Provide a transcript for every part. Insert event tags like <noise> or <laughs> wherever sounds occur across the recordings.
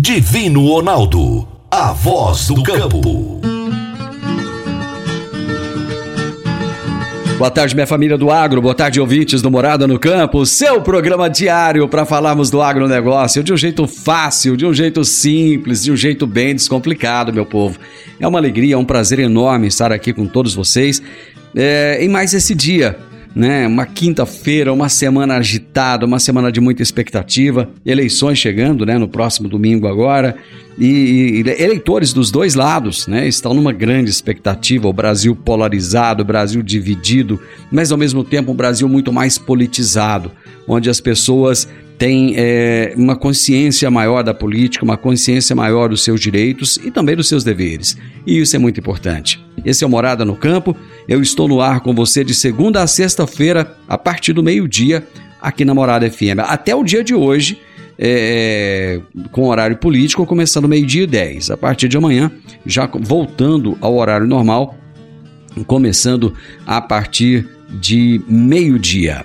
Divino Ronaldo. A voz do campo. Boa tarde, minha família do agro. Boa tarde, ouvintes do Morada no Campo. Seu programa diário para falarmos do agronegócio de um jeito fácil, de um jeito simples, de um jeito bem descomplicado, meu povo. É uma alegria, é um prazer enorme estar aqui com todos vocês é, em mais esse dia né? Uma quinta-feira, uma semana agitada, uma semana de muita expectativa, eleições chegando, né? No próximo domingo agora e, e eleitores dos dois lados, né? Estão numa grande expectativa. O Brasil polarizado, o Brasil dividido, mas ao mesmo tempo um Brasil muito mais politizado, onde as pessoas tem é, uma consciência maior da política, uma consciência maior dos seus direitos e também dos seus deveres. E isso é muito importante. Esse é o Morada no Campo. Eu estou no ar com você de segunda a sexta-feira, a partir do meio-dia, aqui na Morada FM. Até o dia de hoje, é, com horário político, começando meio-dia e 10. A partir de amanhã, já voltando ao horário normal, começando a partir de meio-dia.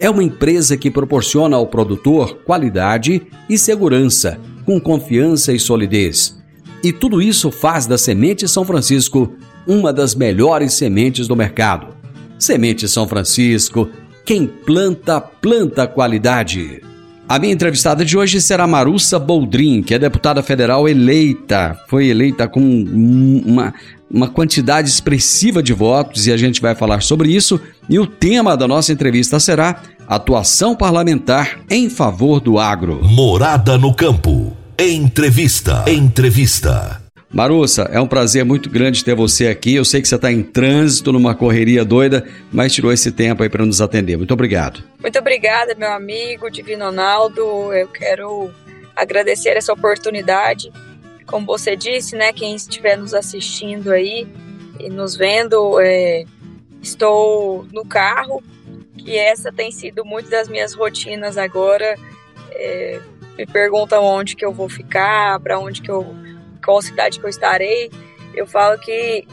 É uma empresa que proporciona ao produtor qualidade e segurança, com confiança e solidez. E tudo isso faz da Semente São Francisco uma das melhores sementes do mercado. Semente São Francisco, quem planta, planta qualidade. A minha entrevistada de hoje será Marussa Boldrin, que é deputada federal eleita. Foi eleita com uma, uma quantidade expressiva de votos e a gente vai falar sobre isso. E o tema da nossa entrevista será Atuação Parlamentar em favor do agro. Morada no Campo. Entrevista. Entrevista. Marussa, é um prazer muito grande ter você aqui. Eu sei que você está em trânsito, numa correria doida, mas tirou esse tempo aí para nos atender. Muito obrigado. Muito obrigada, meu amigo Divino Ronaldo. Eu quero agradecer essa oportunidade. Como você disse, né, quem estiver nos assistindo aí e nos vendo, é, estou no carro, que essa tem sido muito das minhas rotinas agora. É, me perguntam onde que eu vou ficar, para onde que eu qual cidade que eu estarei, eu falo que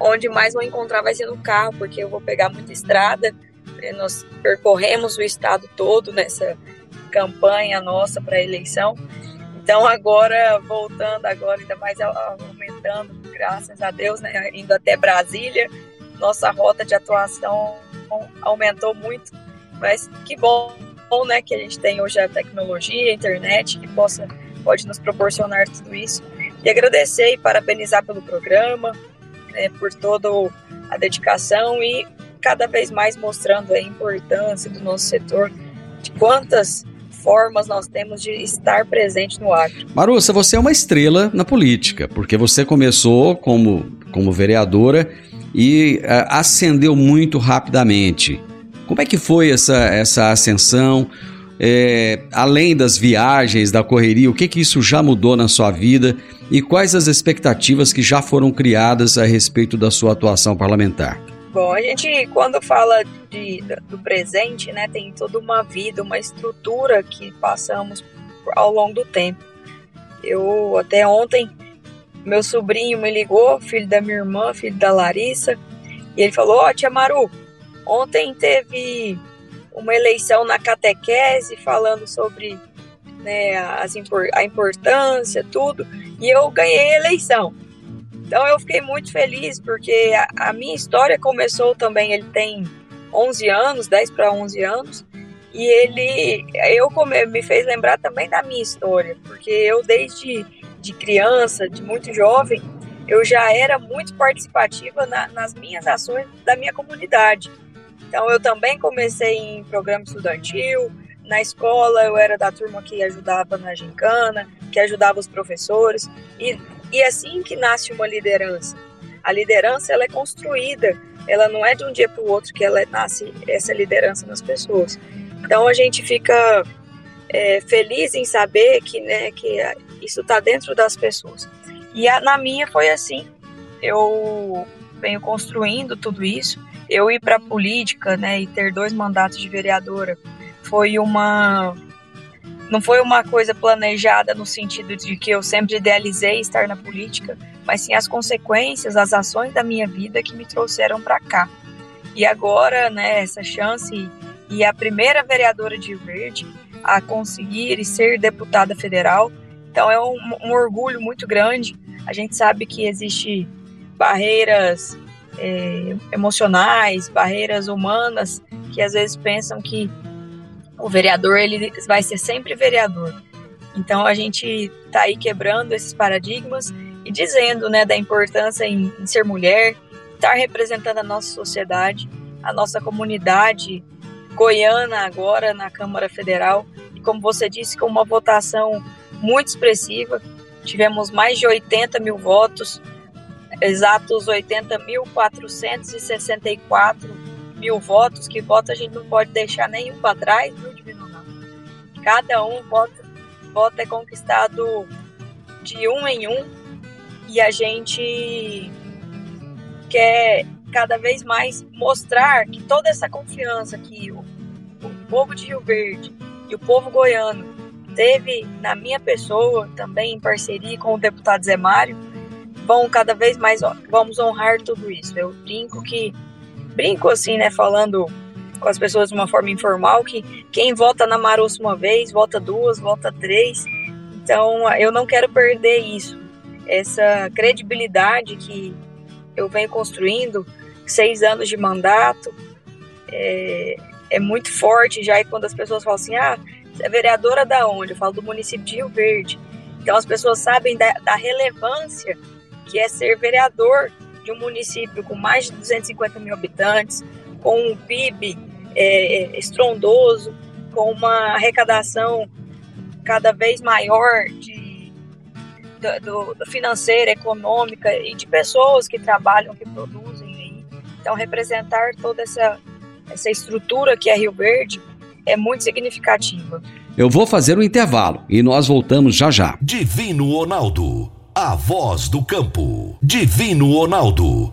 onde mais vou encontrar vai ser no carro, porque eu vou pegar muita estrada. Né? Nós percorremos o estado todo nessa campanha nossa para a eleição. Então agora voltando agora ainda mais aumentando, graças a Deus, né, indo até Brasília, nossa rota de atuação aumentou muito. Mas que bom, bom, né, que a gente tem hoje a tecnologia, a internet que possa pode nos proporcionar tudo isso. E agradecer e parabenizar pelo programa, né, por toda a dedicação e cada vez mais mostrando a importância do nosso setor, de quantas formas nós temos de estar presente no agro. Marussa, você é uma estrela na política, porque você começou como, como vereadora e uh, ascendeu muito rapidamente. Como é que foi essa, essa ascensão? É, além das viagens, da correria, o que, que isso já mudou na sua vida e quais as expectativas que já foram criadas a respeito da sua atuação parlamentar? Bom, a gente, quando fala de, do presente, né, tem toda uma vida, uma estrutura que passamos ao longo do tempo. Eu, até ontem, meu sobrinho me ligou, filho da minha irmã, filho da Larissa, e ele falou: Ó, oh, tia Maru, ontem teve uma eleição na catequese falando sobre né, as, a importância, tudo, e eu ganhei a eleição. Então eu fiquei muito feliz porque a, a minha história começou também, ele tem 11 anos, 10 para 11 anos, e ele eu come, me fez lembrar também da minha história, porque eu desde de criança, de muito jovem, eu já era muito participativa na, nas minhas ações da minha comunidade. Então eu também comecei em programa estudantil, na escola eu era da turma que ajudava na gincana, que ajudava os professores e e é assim que nasce uma liderança. A liderança ela é construída, ela não é de um dia para o outro que ela nasce essa liderança nas pessoas. Então a gente fica é, feliz em saber que, né, que isso está dentro das pessoas. E a, na minha foi assim. Eu venho construindo tudo isso. Eu ir para a política, né, e ter dois mandatos de vereadora foi uma não foi uma coisa planejada no sentido de que eu sempre idealizei estar na política, mas sim as consequências, as ações da minha vida que me trouxeram para cá. E agora, né, essa chance e a primeira vereadora de Rio Verde a conseguir e ser deputada federal. Então é um, um orgulho muito grande. A gente sabe que existe barreiras é, emocionais, barreiras humanas que às vezes pensam que o vereador ele vai ser sempre vereador. Então a gente está aí quebrando esses paradigmas e dizendo né, da importância em, em ser mulher, estar representando a nossa sociedade, a nossa comunidade goiana agora na Câmara Federal. E como você disse, com uma votação muito expressiva, tivemos mais de 80 mil votos, exatos 80.464 mil votos, que voto a gente não pode deixar nenhum para trás, viu? Cada um voto, voto é conquistado de um em um e a gente quer cada vez mais mostrar que toda essa confiança que o, o povo de Rio Verde e o povo goiano teve na minha pessoa, também em parceria com o deputado Zé Mário, vão cada vez mais, vamos honrar tudo isso. Eu brinco que brinco assim, né, falando com as pessoas de uma forma informal, que quem vota na Marussa uma vez, vota duas, vota três. Então, eu não quero perder isso. Essa credibilidade que eu venho construindo, seis anos de mandato, é, é muito forte já. E quando as pessoas falam assim, ah, você é vereadora da onde? Eu falo do município de Rio Verde. Então, as pessoas sabem da, da relevância que é ser vereador de um município com mais de 250 mil habitantes, com um PIB é, é, estrondoso, com uma arrecadação cada vez maior de, do, do financeira, econômica e de pessoas que trabalham, que produzem. Aí. Então, representar toda essa, essa estrutura que é Rio Verde é muito significativa. Eu vou fazer um intervalo e nós voltamos já já. Divino Ronaldo a voz do campo. Divino Ronaldo,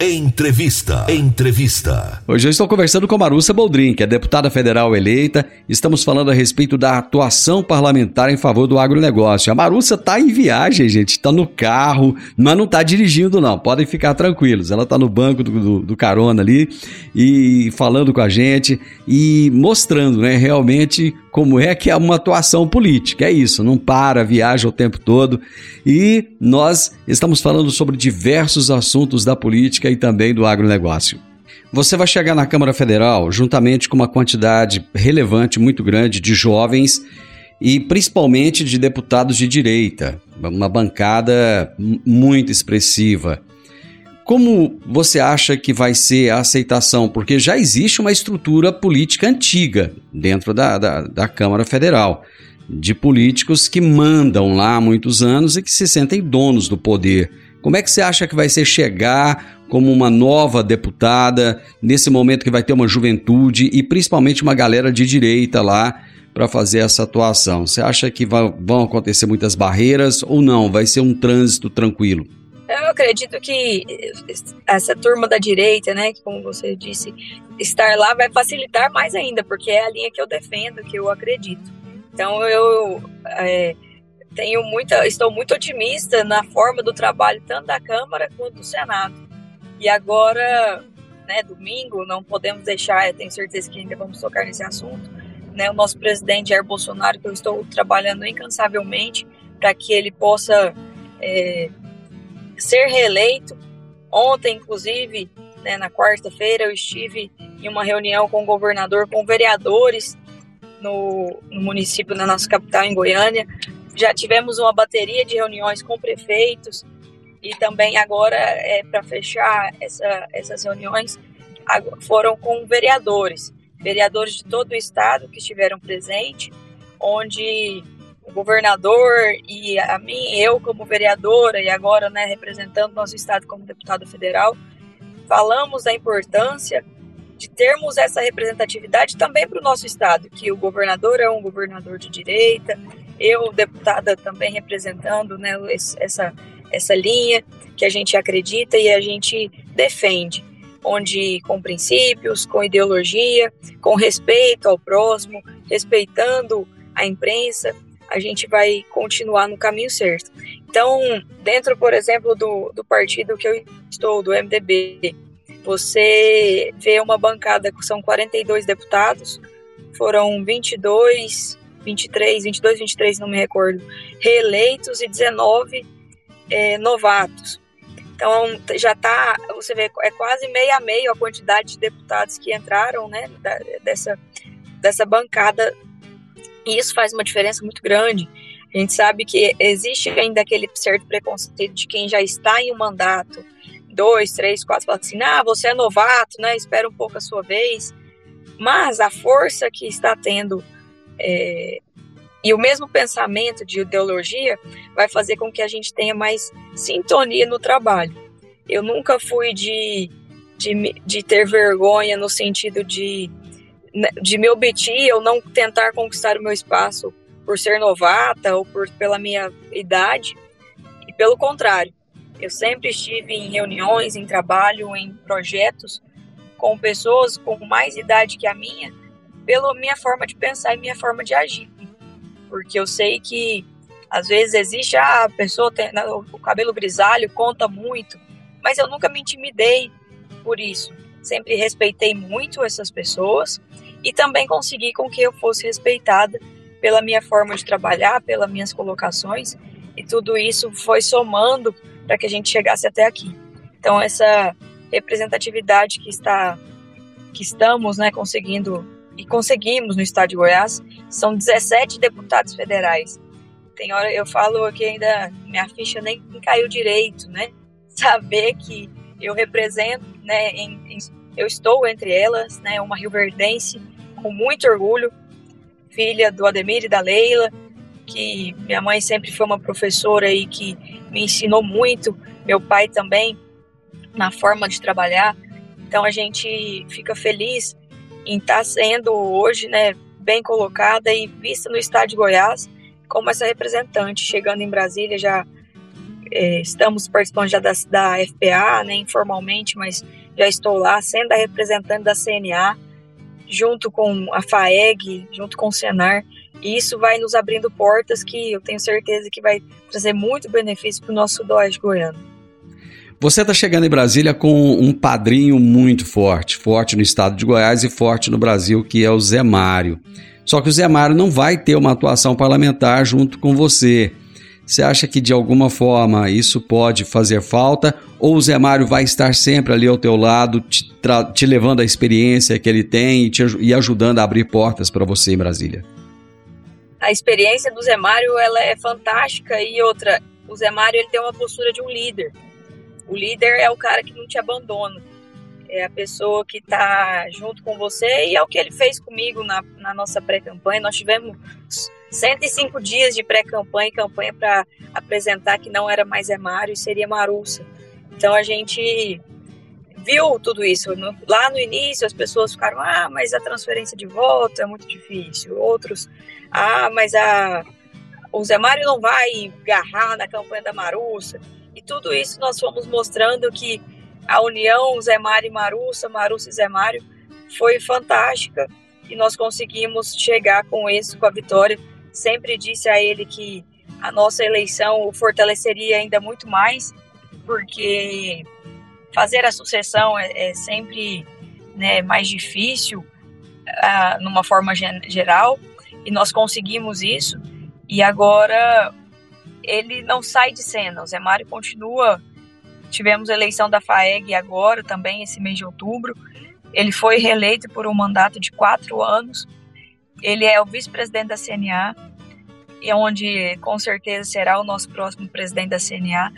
Entrevista. Entrevista. Hoje eu estou conversando com Marussa Boldrin, que é deputada federal eleita. Estamos falando a respeito da atuação parlamentar em favor do agronegócio. A Marussa está em viagem, gente, está no carro, mas não está dirigindo, não. Podem ficar tranquilos. Ela está no banco do, do, do, carona ali e falando com a gente e mostrando, né, realmente como é que é uma atuação política. É isso, não para, viaja o tempo todo. E nós estamos falando sobre diversos assuntos da política e também do agronegócio. Você vai chegar na Câmara Federal juntamente com uma quantidade relevante, muito grande, de jovens e principalmente de deputados de direita, uma bancada muito expressiva. Como você acha que vai ser a aceitação? Porque já existe uma estrutura política antiga dentro da, da, da Câmara Federal, de políticos que mandam lá há muitos anos e que se sentem donos do poder. Como é que você acha que vai ser chegar como uma nova deputada nesse momento que vai ter uma juventude e principalmente uma galera de direita lá para fazer essa atuação? Você acha que vai, vão acontecer muitas barreiras ou não? Vai ser um trânsito tranquilo? Eu acredito que essa turma da direita, né, como você disse, estar lá vai facilitar mais ainda, porque é a linha que eu defendo, que eu acredito. Então eu é, tenho muita, estou muito otimista na forma do trabalho tanto da Câmara quanto do Senado. E agora, né, domingo, não podemos deixar, eu tenho certeza que ainda vamos tocar nesse assunto, né, o nosso presidente Jair Bolsonaro, que eu estou trabalhando incansavelmente para que ele possa é, ser reeleito. Ontem, inclusive, né, na quarta-feira, eu estive em uma reunião com o governador, com vereadores no, no, município, na nossa capital, em Goiânia. Já tivemos uma bateria de reuniões com prefeitos e também agora, é, para fechar essa, essas reuniões, foram com vereadores, vereadores de todo o estado que estiveram presentes, onde governador e a mim, eu como vereadora e agora né, representando nosso estado como deputado federal, falamos da importância de termos essa representatividade também para o nosso estado, que o governador é um governador de direita, eu, deputada, também representando né, essa, essa linha que a gente acredita e a gente defende, onde com princípios, com ideologia, com respeito ao próximo, respeitando a imprensa, a gente vai continuar no caminho certo. Então, dentro, por exemplo, do, do partido que eu estou, do MDB, você vê uma bancada que são 42 deputados, foram 22, 23, 22, 23, não me recordo, reeleitos e 19 é, novatos. Então, já está, você vê, é quase meio a meio a quantidade de deputados que entraram, né, dessa, dessa bancada e isso faz uma diferença muito grande. A gente sabe que existe ainda aquele certo preconceito de quem já está em um mandato, dois, três, quatro, fala assim, ah, você é novato, né? Espera um pouco a sua vez. Mas a força que está tendo é, e o mesmo pensamento de ideologia vai fazer com que a gente tenha mais sintonia no trabalho. Eu nunca fui de, de, de ter vergonha no sentido de de me omitir ou não tentar conquistar o meu espaço por ser novata ou por, pela minha idade. E pelo contrário, eu sempre estive em reuniões, em trabalho, em projetos com pessoas com mais idade que a minha, pela minha forma de pensar e minha forma de agir. Porque eu sei que às vezes existe ah, a pessoa tem né, o cabelo grisalho conta muito, mas eu nunca me intimidei por isso. Sempre respeitei muito essas pessoas e também consegui com que eu fosse respeitada pela minha forma de trabalhar, pelas minhas colocações, e tudo isso foi somando para que a gente chegasse até aqui. Então essa representatividade que está que estamos, né, conseguindo e conseguimos no estado de Goiás, são 17 deputados federais. Tem hora eu falo que ainda minha ficha nem caiu direito, né? <laughs> Saber que eu represento, né, em, em eu estou entre elas, né, uma rioverdense com muito orgulho, filha do Ademir e da Leila, que minha mãe sempre foi uma professora aí que me ensinou muito, meu pai também, na forma de trabalhar. Então a gente fica feliz em estar sendo hoje, né, bem colocada e vista no estado de Goiás como essa representante, chegando em Brasília já é, estamos participando já da, da FPA, né, informalmente, mas já estou lá, sendo a representante da CNA, junto com a FAEG, junto com o Senar, e isso vai nos abrindo portas que eu tenho certeza que vai trazer muito benefício para o nosso sudoeste goiano. Você está chegando em Brasília com um padrinho muito forte, forte no estado de Goiás e forte no Brasil, que é o Zé Mário. Só que o Zé Mário não vai ter uma atuação parlamentar junto com você. Você acha que de alguma forma isso pode fazer falta? Ou o Zé Mário vai estar sempre ali ao teu lado, te, te levando a experiência que ele tem e, te, e ajudando a abrir portas para você em Brasília? A experiência do Zé Mário ela é fantástica e outra, o Zé Mário ele tem uma postura de um líder. O líder é o cara que não te abandona, é a pessoa que está junto com você e é o que ele fez comigo na, na nossa pré-campanha. Nós tivemos 105 dias de pré-campanha e campanha para apresentar que não era mais Emário e seria Marussa. Então a gente viu tudo isso. Lá no início as pessoas ficaram, ah, mas a transferência de voto é muito difícil. Outros, ah, mas a, o Zé Mário não vai agarrar na campanha da Marussa. E tudo isso nós fomos mostrando que a união Zé Mário e Marussa, Marussa e Zé Mário, foi fantástica e nós conseguimos chegar com isso, com a vitória sempre disse a ele que a nossa eleição o fortaleceria ainda muito mais, porque fazer a sucessão é, é sempre né, mais difícil, uh, numa forma geral, e nós conseguimos isso, e agora ele não sai de cena. O Zé Mário continua. Tivemos a eleição da FAEG agora, também, esse mês de outubro. Ele foi reeleito por um mandato de quatro anos. Ele é o vice-presidente da CNA, e onde com certeza será o nosso próximo presidente da CNA.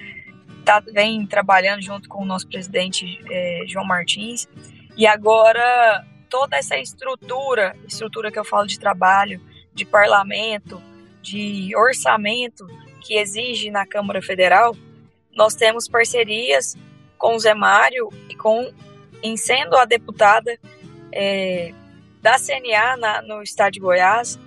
Tá, vem trabalhando junto com o nosso presidente é, João Martins. E agora toda essa estrutura, estrutura que eu falo de trabalho, de parlamento, de orçamento que exige na Câmara Federal, nós temos parcerias com o Zé Mário e com, em sendo a deputada é, da CNA na, no estado de Goiás,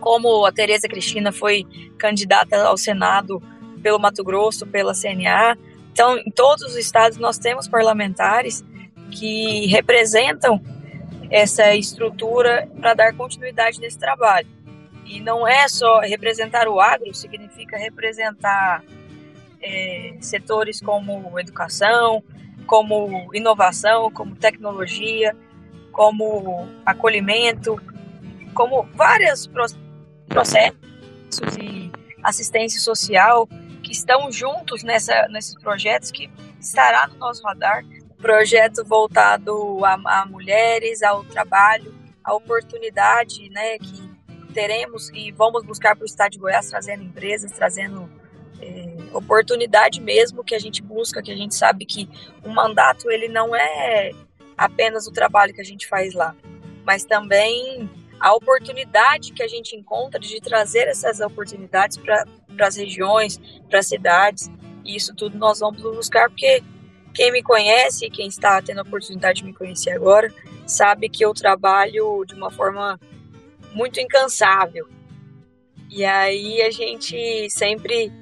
como a Tereza Cristina foi candidata ao Senado pelo Mato Grosso, pela CNA. Então, em todos os estados nós temos parlamentares que representam essa estrutura para dar continuidade nesse trabalho. E não é só representar o agro, significa representar é, setores como educação, como inovação, como tecnologia, como acolhimento, como várias processos e assistência social que estão juntos nessa, nesses projetos que estará no nosso radar. Projeto voltado a, a mulheres, ao trabalho, a oportunidade né, que teremos e vamos buscar para o estado de Goiás, trazendo empresas, trazendo é, oportunidade mesmo que a gente busca, que a gente sabe que o mandato ele não é apenas o trabalho que a gente faz lá, mas também a oportunidade que a gente encontra de trazer essas oportunidades para as regiões, para as cidades. E isso tudo nós vamos buscar, porque quem me conhece, quem está tendo a oportunidade de me conhecer agora, sabe que eu trabalho de uma forma muito incansável. E aí a gente sempre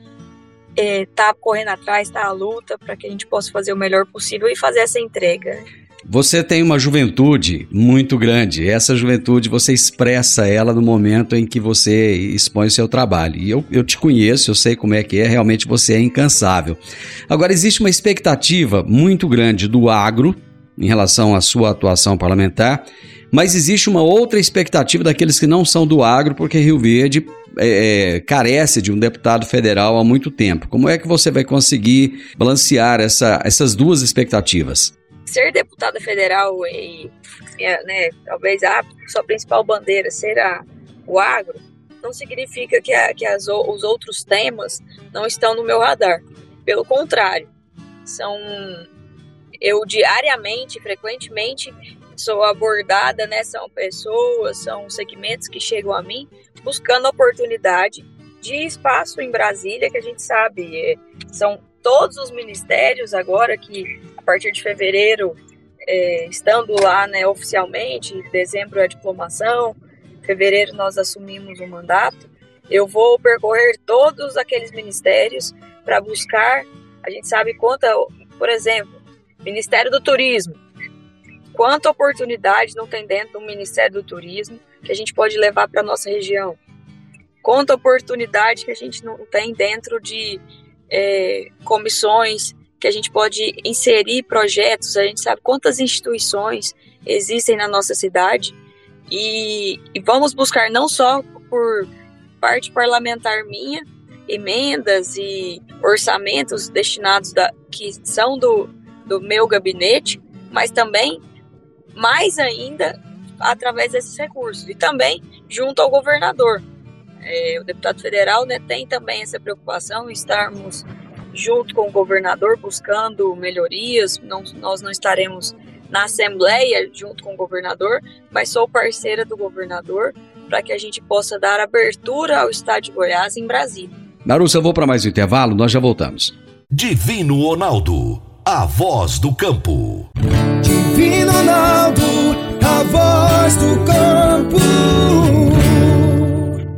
está eh, correndo atrás, está à luta para que a gente possa fazer o melhor possível e fazer essa entrega. Você tem uma juventude muito grande. Essa juventude você expressa ela no momento em que você expõe o seu trabalho. E eu, eu te conheço, eu sei como é que é, realmente você é incansável. Agora, existe uma expectativa muito grande do agro em relação à sua atuação parlamentar, mas existe uma outra expectativa daqueles que não são do agro, porque Rio Verde é, é, carece de um deputado federal há muito tempo. Como é que você vai conseguir balancear essa, essas duas expectativas? Ser deputada federal e né, talvez a sua principal bandeira será o agro, não significa que, a, que as, os outros temas não estão no meu radar. Pelo contrário, são eu diariamente, frequentemente sou abordada, né? São pessoas, são segmentos que chegam a mim buscando oportunidade de espaço em Brasília, que a gente sabe, é, são todos os ministérios agora que a partir de fevereiro é, estando lá né, oficialmente, em dezembro é diplomação, fevereiro nós assumimos o mandato, eu vou percorrer todos aqueles ministérios para buscar, a gente sabe quanto, por exemplo, Ministério do Turismo, quanta oportunidade não tem dentro do Ministério do Turismo que a gente pode levar para nossa região. Quanta oportunidade que a gente não tem dentro de é, comissões, que a gente pode inserir projetos, a gente sabe quantas instituições existem na nossa cidade e, e vamos buscar não só por parte parlamentar minha, emendas e orçamentos destinados da, que são do, do meu gabinete, mas também mais ainda através desses recursos e também junto ao governador. É, o deputado federal né, tem também essa preocupação, estarmos junto com o governador buscando melhorias. Não, nós não estaremos na Assembleia junto com o governador, mas sou parceira do governador para que a gente possa dar abertura ao Estado de Goiás em Brasília. Marussa, eu vou para mais um intervalo, nós já voltamos. Divino Ronaldo, a voz do campo. Divino Ronaldo, a voz do campo.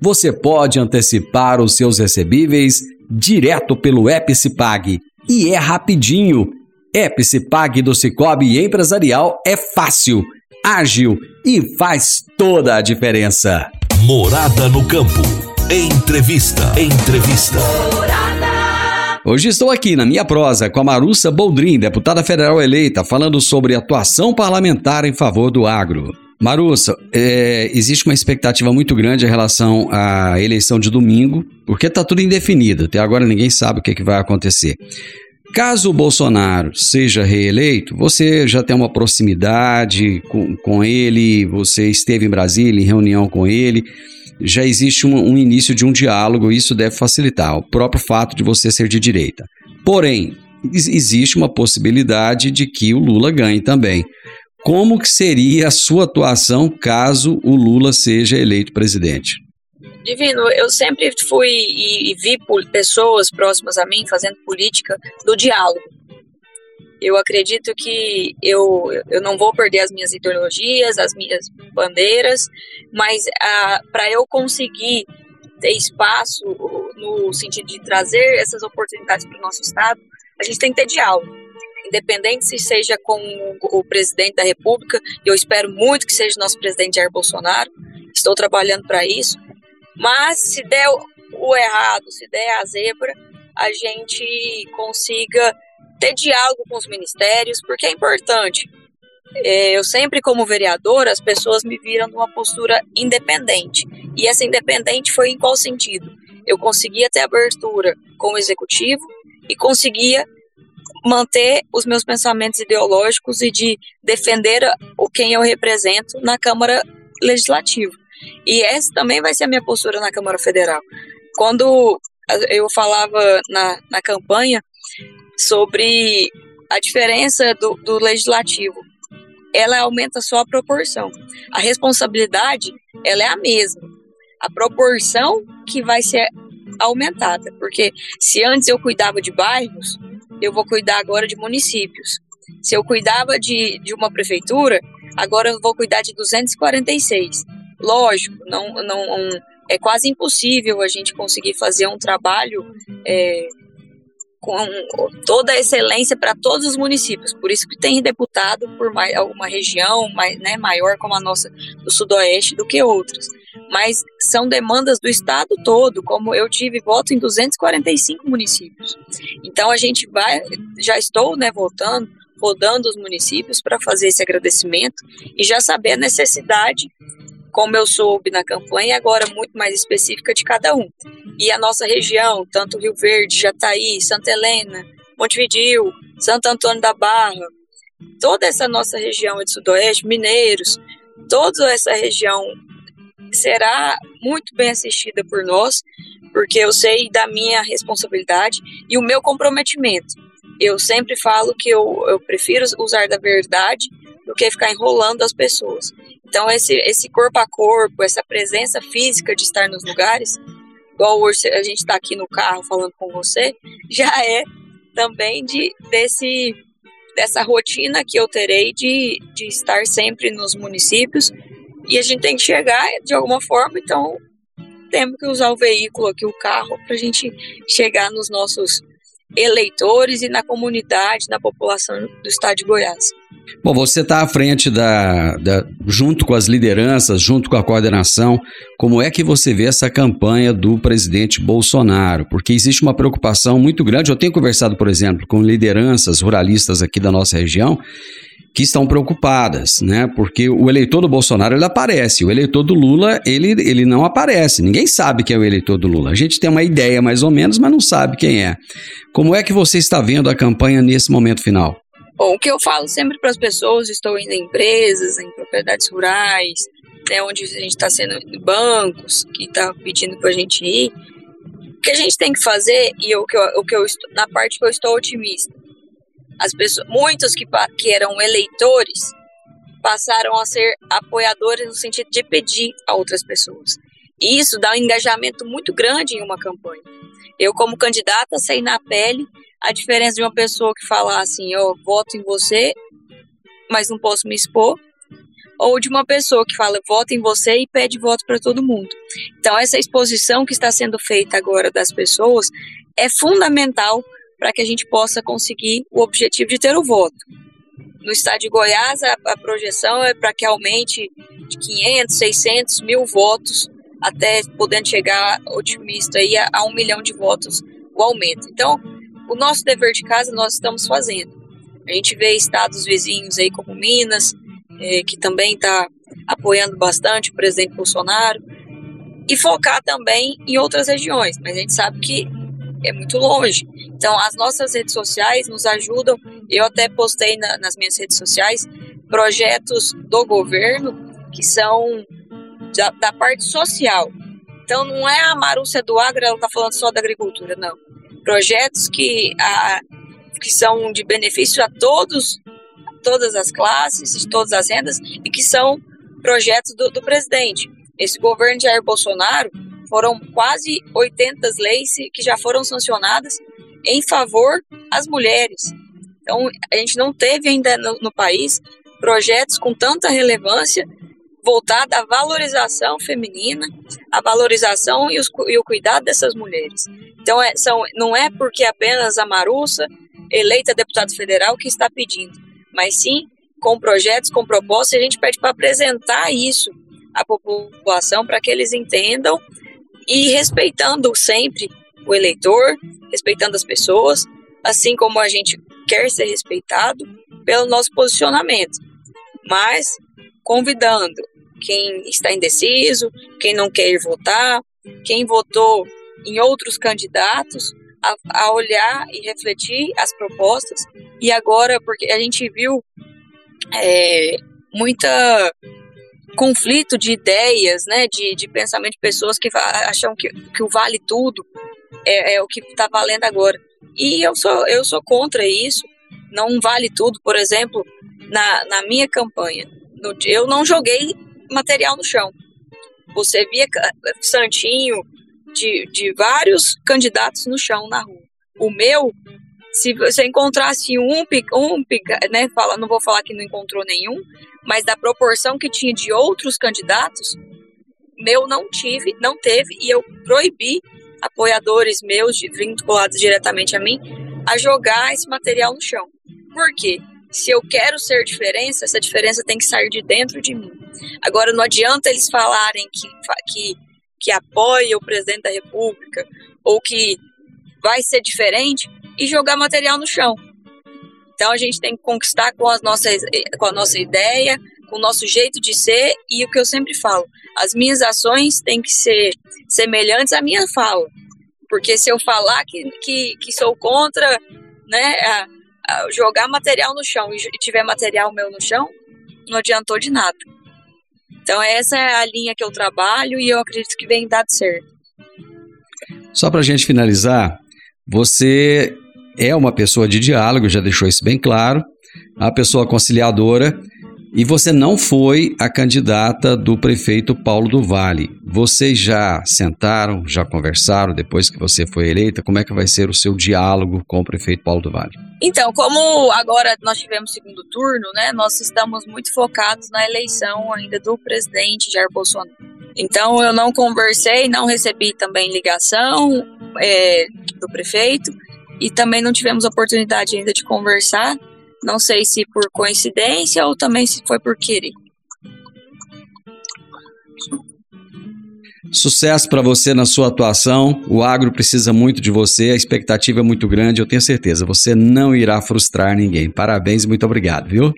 você pode antecipar os seus recebíveis direto pelo app Cipag. E é rapidinho. App Cipag do Cicobi Empresarial é fácil ágil e faz toda a diferença. Morada no campo. Entrevista. Entrevista. Hoje estou aqui na minha prosa com a Marussa Boldrin, deputada federal eleita, falando sobre atuação parlamentar em favor do agro. Marussa, é, existe uma expectativa muito grande em relação à eleição de domingo, porque está tudo indefinido. Até agora ninguém sabe o que, é que vai acontecer. Caso o Bolsonaro seja reeleito, você já tem uma proximidade com, com ele, você esteve em Brasília em reunião com ele, já existe um, um início de um diálogo, isso deve facilitar o próprio fato de você ser de direita. Porém, existe uma possibilidade de que o Lula ganhe também. Como que seria a sua atuação caso o Lula seja eleito presidente? Divino, eu sempre fui e, e vi pessoas próximas a mim fazendo política do diálogo. Eu acredito que eu, eu não vou perder as minhas ideologias, as minhas bandeiras, mas ah, para eu conseguir ter espaço no sentido de trazer essas oportunidades para o nosso Estado, a gente tem que ter diálogo. Independente se seja com o presidente da República, eu espero muito que seja nosso presidente Jair Bolsonaro, estou trabalhando para isso, mas se der o errado, se der a zebra, a gente consiga ter diálogo com os ministérios, porque é importante. É, eu sempre, como vereadora, as pessoas me viram numa postura independente. E essa independente foi em qual sentido? Eu conseguia ter abertura com o executivo e conseguia manter os meus pensamentos ideológicos e de defender o quem eu represento na Câmara Legislativa. E essa também vai ser a minha postura na Câmara Federal. Quando eu falava na, na campanha sobre a diferença do, do legislativo, ela aumenta só a proporção. A responsabilidade, ela é a mesma. A proporção que vai ser aumentada, porque se antes eu cuidava de bairros, eu vou cuidar agora de municípios. Se eu cuidava de, de uma prefeitura, agora eu vou cuidar de 246. Lógico, não, não é quase impossível a gente conseguir fazer um trabalho é, com toda a excelência para todos os municípios. Por isso que tem deputado por mais, uma região mais, né, maior como a nossa do Sudoeste do que outras. Mas são demandas do estado todo, como eu tive voto em 245 municípios. Então a gente vai, já estou né, voltando, rodando os municípios para fazer esse agradecimento e já saber a necessidade como eu soube na campanha, agora muito mais específica de cada um. E a nossa região, tanto Rio Verde, Jataí, Santa Helena, Montevidil, Santo Antônio da Barra, toda essa nossa região de Sudoeste, Mineiros, toda essa região será muito bem assistida por nós, porque eu sei da minha responsabilidade e o meu comprometimento. Eu sempre falo que eu, eu prefiro usar da verdade do que ficar enrolando as pessoas. Então, esse, esse corpo a corpo, essa presença física de estar nos lugares, igual hoje a gente está aqui no carro falando com você, <laughs> já é também de, desse, dessa rotina que eu terei de, de estar sempre nos municípios e a gente tem que chegar de alguma forma, então temos que usar o veículo aqui, o carro, para a gente chegar nos nossos eleitores e na comunidade, na população do estado de Goiás. Bom, você está à frente da, da, junto com as lideranças, junto com a coordenação, como é que você vê essa campanha do presidente Bolsonaro? Porque existe uma preocupação muito grande. Eu tenho conversado, por exemplo, com lideranças ruralistas aqui da nossa região que estão preocupadas, né? Porque o eleitor do Bolsonaro ele aparece, o eleitor do Lula ele, ele não aparece. Ninguém sabe quem é o eleitor do Lula. A gente tem uma ideia mais ou menos, mas não sabe quem é. Como é que você está vendo a campanha nesse momento final? Bom, o que eu falo sempre para as pessoas, estou indo em empresas, em propriedades rurais, né, onde a gente está sendo bancos que está pedindo para a gente ir. O que a gente tem que fazer e o que eu, o que eu na parte que eu estou otimista, as pessoas, muitos que, que eram eleitores passaram a ser apoiadores no sentido de pedir a outras pessoas. E isso dá um engajamento muito grande em uma campanha. Eu, como candidata, sei na pele a diferença de uma pessoa que fala assim, eu voto em você, mas não posso me expor, ou de uma pessoa que fala voto em você e pede voto para todo mundo. Então essa exposição que está sendo feita agora das pessoas é fundamental para que a gente possa conseguir o objetivo de ter o voto. No estado de Goiás, a, a projeção é para que aumente de 500, 600 mil votos, até podendo chegar otimista aí a, a um milhão de votos o aumento. Então, o nosso dever de casa nós estamos fazendo. A gente vê estados vizinhos aí como Minas, eh, que também está apoiando bastante o presidente Bolsonaro, e focar também em outras regiões, mas a gente sabe que é muito longe. Então, as nossas redes sociais nos ajudam. Eu até postei na, nas minhas redes sociais projetos do governo que são da, da parte social. Então, não é a Marúcia do Agro, ela está falando só da agricultura, não projetos que, a, que são de benefício a todos, todas as classes, de todas as rendas, e que são projetos do, do presidente. Esse governo de Jair Bolsonaro foram quase 80 leis que já foram sancionadas em favor das mulheres. Então, a gente não teve ainda no, no país projetos com tanta relevância voltada à valorização feminina, à valorização e, os, e o cuidado dessas mulheres. Então, é, são, não é porque apenas a Marussa, eleita deputada federal, que está pedindo, mas sim com projetos, com propostas, a gente pede para apresentar isso à população, para que eles entendam e respeitando sempre o eleitor, respeitando as pessoas, assim como a gente quer ser respeitado pelo nosso posicionamento, mas convidando quem está indeciso, quem não quer votar, quem votou em outros candidatos a, a olhar e refletir as propostas. E agora, porque a gente viu é, muita conflito de ideias, né, de, de pensamento de pessoas que acham que, que o vale tudo é, é o que está valendo agora. E eu sou, eu sou contra isso. Não vale tudo. Por exemplo, na, na minha campanha, no, eu não joguei material no chão. Você via santinho de, de vários candidatos no chão na rua. O meu, se você encontrasse um, um né, fala, não vou falar que não encontrou nenhum, mas da proporção que tinha de outros candidatos, meu não tive, não teve, e eu proibi apoiadores meus, vinculados diretamente a mim, a jogar esse material no chão. Por quê? Se eu quero ser diferença, essa diferença tem que sair de dentro de mim. Agora, não adianta eles falarem que, que, que apoia o presidente da República ou que vai ser diferente e jogar material no chão. Então, a gente tem que conquistar com, as nossas, com a nossa ideia, com o nosso jeito de ser e o que eu sempre falo: as minhas ações têm que ser semelhantes à minha fala. Porque se eu falar que, que, que sou contra né, a, jogar material no chão e tiver material meu no chão, não adiantou de nada. Então essa é a linha que eu trabalho e eu acredito que vem dado certo. Só para a gente finalizar, você é uma pessoa de diálogo, já deixou isso bem claro, a pessoa conciliadora, e você não foi a candidata do prefeito Paulo do Vale. Vocês já sentaram, já conversaram depois que você foi eleita? Como é que vai ser o seu diálogo com o prefeito Paulo do Vale? Então, como agora nós tivemos segundo turno, né, nós estamos muito focados na eleição ainda do presidente Jair Bolsonaro. Então, eu não conversei, não recebi também ligação é, do prefeito e também não tivemos oportunidade ainda de conversar. Não sei se por coincidência ou também se foi por querer. Sucesso para você na sua atuação. O agro precisa muito de você, a expectativa é muito grande, eu tenho certeza. Você não irá frustrar ninguém. Parabéns e muito obrigado, viu?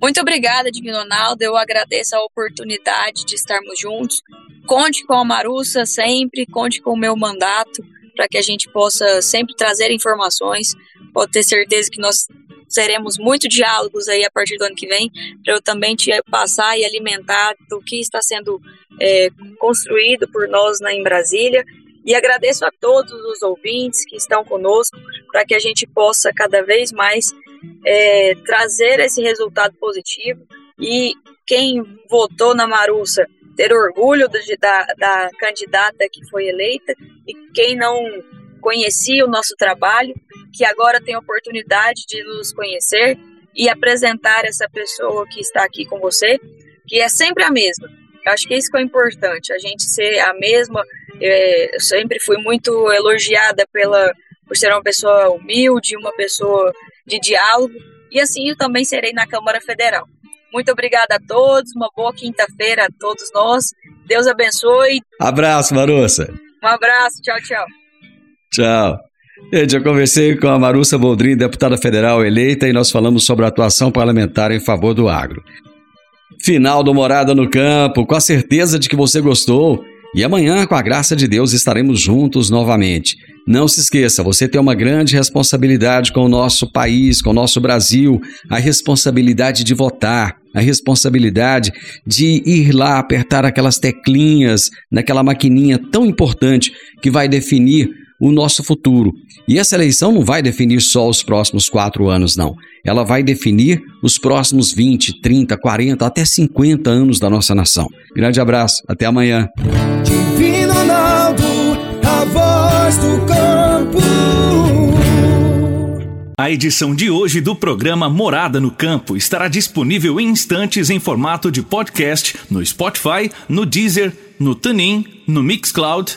Muito obrigada, Divino Ronaldo. Eu agradeço a oportunidade de estarmos juntos. Conte com a Marussa sempre, conte com o meu mandato para que a gente possa sempre trazer informações. Pode ter certeza que nós teremos muitos diálogos aí a partir do ano que vem, para eu também te passar e alimentar do que está sendo é, construído por nós na, em Brasília. E agradeço a todos os ouvintes que estão conosco, para que a gente possa cada vez mais é, trazer esse resultado positivo. E quem votou na Marussa ter orgulho de, da, da candidata que foi eleita e quem não conhecia o nosso trabalho, que agora tem a oportunidade de nos conhecer e apresentar essa pessoa que está aqui com você, que é sempre a mesma. Eu acho que isso que é importante, a gente ser a mesma. É, eu sempre fui muito elogiada pela por ser uma pessoa humilde, uma pessoa de diálogo, e assim eu também serei na Câmara Federal. Muito obrigada a todos, uma boa quinta-feira a todos nós. Deus abençoe. Abraço, Marussa. Um abraço, tchau, tchau. Tchau. Gente, eu conversei com a Marussa Boldrin, deputada federal eleita, e nós falamos sobre a atuação parlamentar em favor do agro. Final do Morada no Campo, com a certeza de que você gostou. E amanhã, com a graça de Deus, estaremos juntos novamente. Não se esqueça, você tem uma grande responsabilidade com o nosso país, com o nosso Brasil, a responsabilidade de votar, a responsabilidade de ir lá apertar aquelas teclinhas naquela maquininha tão importante que vai definir o nosso futuro. E essa eleição não vai definir só os próximos quatro anos, não. Ela vai definir os próximos 20, 30, 40, até 50 anos da nossa nação. Grande abraço, até amanhã. Divino Ronaldo, a voz do campo. A edição de hoje do programa Morada no Campo estará disponível em instantes em formato de podcast no Spotify, no Deezer, no TuneIn, no Mixcloud,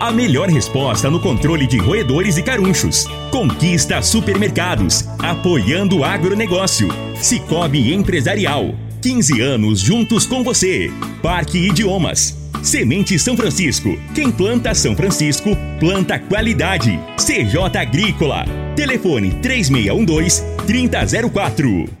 A melhor resposta no controle de roedores e carunchos. Conquista Supermercados. Apoiando o agronegócio. Cicobi Empresarial. 15 anos juntos com você. Parque Idiomas. Semente São Francisco. Quem planta São Francisco, planta qualidade. CJ Agrícola. Telefone 3612 3004.